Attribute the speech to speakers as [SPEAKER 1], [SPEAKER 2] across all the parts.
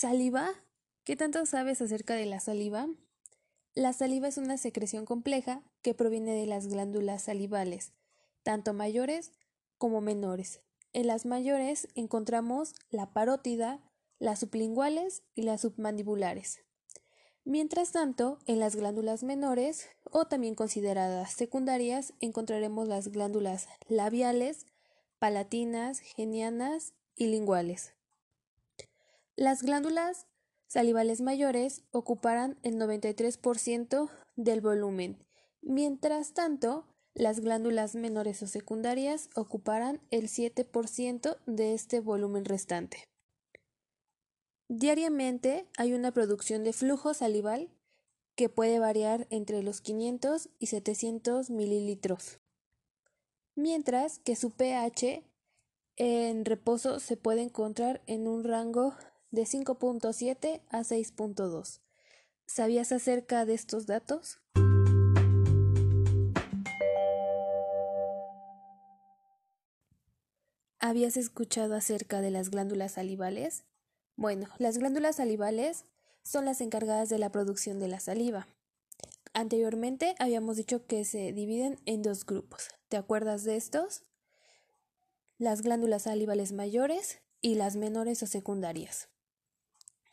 [SPEAKER 1] ¿Saliva? ¿Qué tanto sabes acerca de la saliva? La saliva es una secreción compleja que proviene de las glándulas salivales, tanto mayores como menores. En las mayores encontramos la parótida, las sublinguales y las submandibulares. Mientras tanto, en las glándulas menores, o también consideradas secundarias, encontraremos las glándulas labiales, palatinas, genianas y linguales. Las glándulas salivales mayores ocuparán el 93% del volumen, mientras tanto, las glándulas menores o secundarias ocuparán el 7% de este volumen restante. Diariamente hay una producción de flujo salival que puede variar entre los 500 y 700 mililitros, mientras que su pH en reposo se puede encontrar en un rango de 5.7 a 6.2. ¿Sabías acerca de estos datos? ¿Habías escuchado acerca de las glándulas salivales? Bueno, las glándulas salivales son las encargadas de la producción de la saliva. Anteriormente habíamos dicho que se dividen en dos grupos. ¿Te acuerdas de estos? Las glándulas salivales mayores y las menores o secundarias.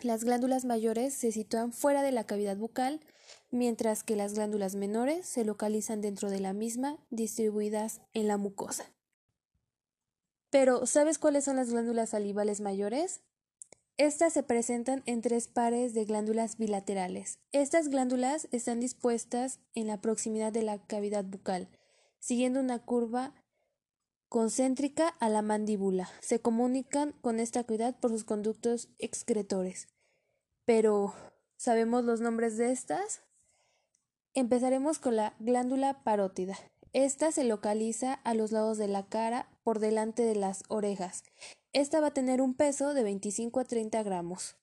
[SPEAKER 1] Las glándulas mayores se sitúan fuera de la cavidad bucal, mientras que las glándulas menores se localizan dentro de la misma, distribuidas en la mucosa. Pero, ¿sabes cuáles son las glándulas salivales mayores? Estas se presentan en tres pares de glándulas bilaterales. Estas glándulas están dispuestas en la proximidad de la cavidad bucal, siguiendo una curva concéntrica a la mandíbula. Se comunican con esta cavidad por sus conductos excretores. Pero, ¿sabemos los nombres de estas? Empezaremos con la glándula parótida. Esta se localiza a los lados de la cara por delante de las orejas esta va a tener un peso de 25 a 30 gramos.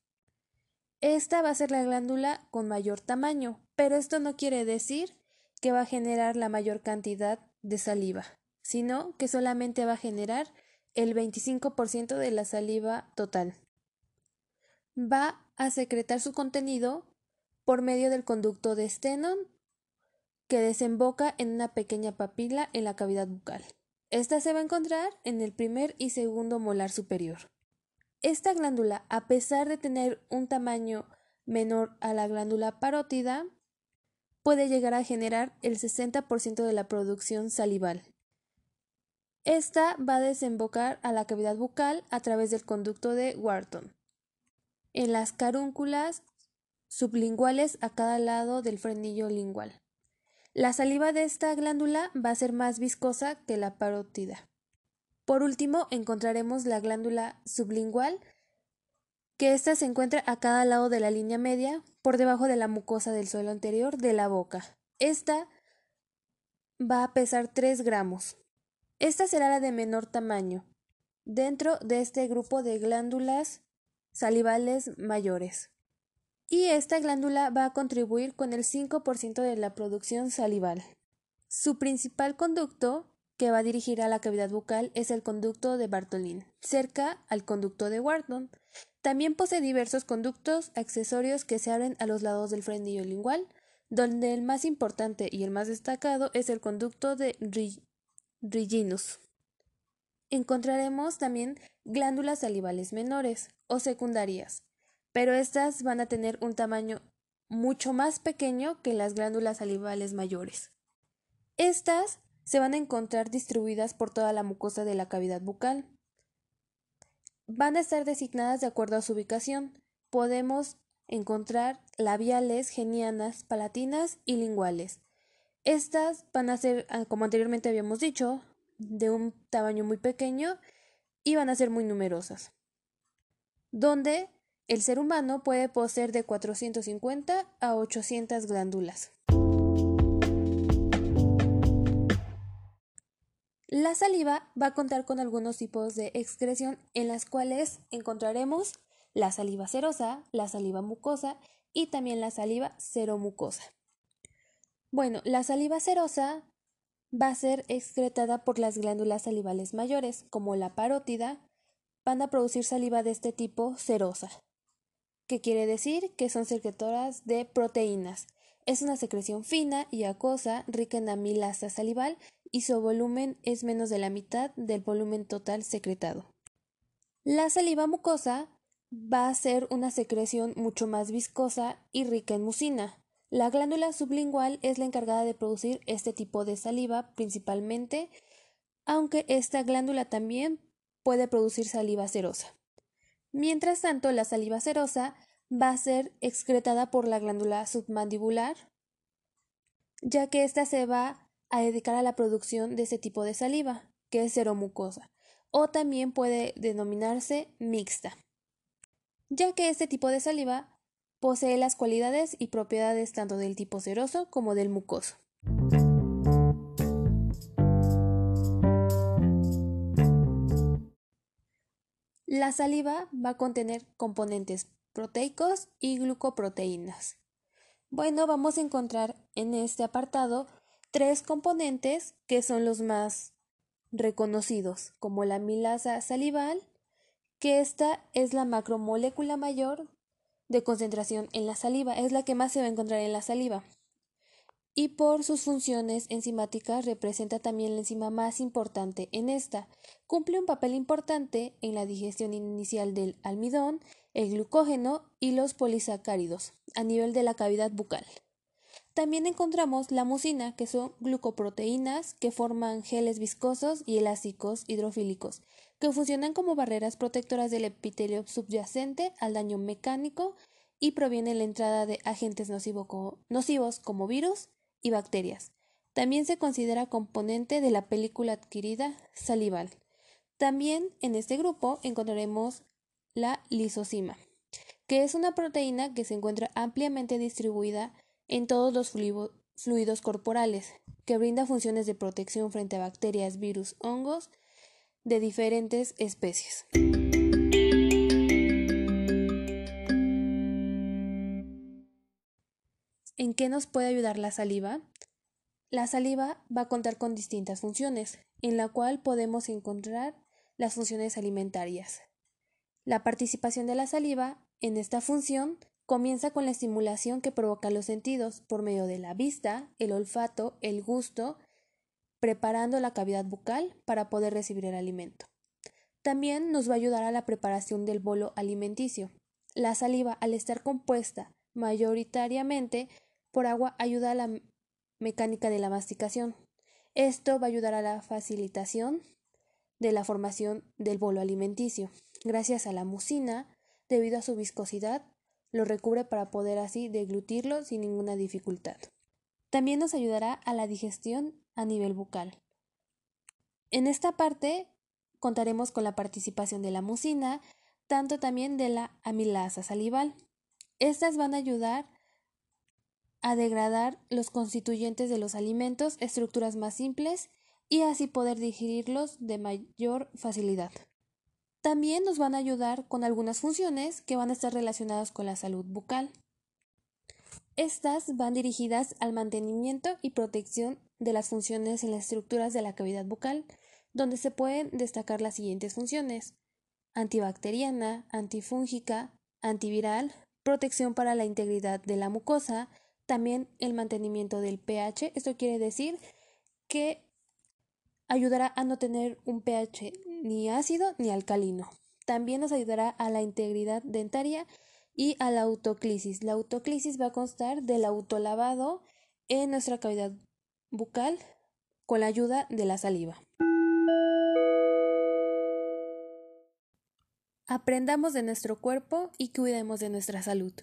[SPEAKER 1] Esta va a ser la glándula con mayor tamaño, pero esto no quiere decir que va a generar la mayor cantidad de saliva, sino que solamente va a generar el 25% de la saliva total. Va a secretar su contenido por medio del conducto de Stenon que desemboca en una pequeña papila en la cavidad bucal. Esta se va a encontrar en el primer y segundo molar superior. Esta glándula, a pesar de tener un tamaño menor a la glándula parótida, puede llegar a generar el 60% de la producción salival. Esta va a desembocar a la cavidad bucal a través del conducto de Wharton. En las carúnculas sublinguales a cada lado del frenillo lingual. La saliva de esta glándula va a ser más viscosa que la parótida. Por último, encontraremos la glándula sublingual, que ésta se encuentra a cada lado de la línea media, por debajo de la mucosa del suelo anterior de la boca. Esta va a pesar 3 gramos. Esta será la de menor tamaño, dentro de este grupo de glándulas salivales mayores y esta glándula va a contribuir con el 5% de la producción salival. Su principal conducto que va a dirigir a la cavidad bucal es el conducto de Bartolin, cerca al conducto de Wharton. También posee diversos conductos accesorios que se abren a los lados del frenillo lingual, donde el más importante y el más destacado es el conducto de Encontraremos también glándulas salivales menores o secundarias, pero estas van a tener un tamaño mucho más pequeño que las glándulas salivales mayores. Estas se van a encontrar distribuidas por toda la mucosa de la cavidad bucal. Van a estar designadas de acuerdo a su ubicación. Podemos encontrar labiales, genianas, palatinas y linguales. Estas van a ser, ah, como anteriormente habíamos dicho, de un tamaño muy pequeño y van a ser muy numerosas. Donde el ser humano puede poseer de 450 a 800 glándulas. La saliva va a contar con algunos tipos de excreción en las cuales encontraremos la saliva serosa, la saliva mucosa y también la saliva seromucosa. Bueno, la saliva serosa va a ser excretada por las glándulas salivales mayores, como la parótida, van a producir saliva de este tipo serosa. que quiere decir que son secretoras de proteínas. Es una secreción fina y acuosa, rica en amilasa salival y su volumen es menos de la mitad del volumen total secretado. La saliva mucosa va a ser una secreción mucho más viscosa y rica en mucina. La glándula sublingual es la encargada de producir este tipo de saliva principalmente, aunque esta glándula también puede producir saliva serosa. Mientras tanto, la saliva serosa va a ser excretada por la glándula submandibular, ya que ésta se va a dedicar a la producción de ese tipo de saliva, que es seromucosa, o también puede denominarse mixta, ya que este tipo de saliva posee las cualidades y propiedades tanto del tipo seroso como del mucoso. La saliva va a contener componentes proteicos y glucoproteínas. Bueno, vamos a encontrar en este apartado tres componentes que son los más reconocidos, como la milasa salival, que esta es la macromolécula mayor de concentración en la saliva, es la que más se va a encontrar en la saliva y por sus funciones enzimáticas representa también la enzima más importante en esta. Cumple un papel importante en la digestión inicial del almidón, el glucógeno y los polisacáridos a nivel de la cavidad bucal. También encontramos la mucina, que son glucoproteínas que forman geles viscosos y elásticos hidrofílicos, que funcionan como barreras protectoras del epitelio subyacente al daño mecánico y provienen la entrada de agentes nocivos como virus, y bacterias. También se considera componente de la película adquirida salival. También en este grupo encontraremos la lisocima, que es una proteína que se encuentra ampliamente distribuida en todos los fluidos corporales, que brinda funciones de protección frente a bacterias, virus, hongos de diferentes especies. ¿En qué nos puede ayudar la saliva? La saliva va a contar con distintas funciones, en la cual podemos encontrar las funciones alimentarias. La participación de la saliva en esta función comienza con la estimulación que provoca los sentidos por medio de la vista, el olfato, el gusto, preparando la cavidad bucal para poder recibir el alimento. También nos va a ayudar a la preparación del bolo alimenticio. La saliva, al estar compuesta mayoritariamente por agua ayuda a la mecánica de la masticación. Esto va a ayudar a la facilitación de la formación del bolo alimenticio. Gracias a la mucina, debido a su viscosidad, lo recubre para poder así deglutirlo sin ninguna dificultad. También nos ayudará a la digestión a nivel bucal. En esta parte contaremos con la participación de la mucina, tanto también de la amilasa salival. Estas van a ayudar a degradar los constituyentes de los alimentos, estructuras más simples y así poder digerirlos de mayor facilidad. También nos van a ayudar con algunas funciones que van a estar relacionadas con la salud bucal. Estas van dirigidas al mantenimiento y protección de las funciones en las estructuras de la cavidad bucal, donde se pueden destacar las siguientes funciones antibacteriana, antifúngica, antiviral, protección para la integridad de la mucosa, también el mantenimiento del pH. Esto quiere decir que ayudará a no tener un pH ni ácido ni alcalino. También nos ayudará a la integridad dentaria y a la autoclisis. La autoclisis va a constar del autolavado en nuestra cavidad bucal con la ayuda de la saliva. Aprendamos de nuestro cuerpo y cuidemos de nuestra salud.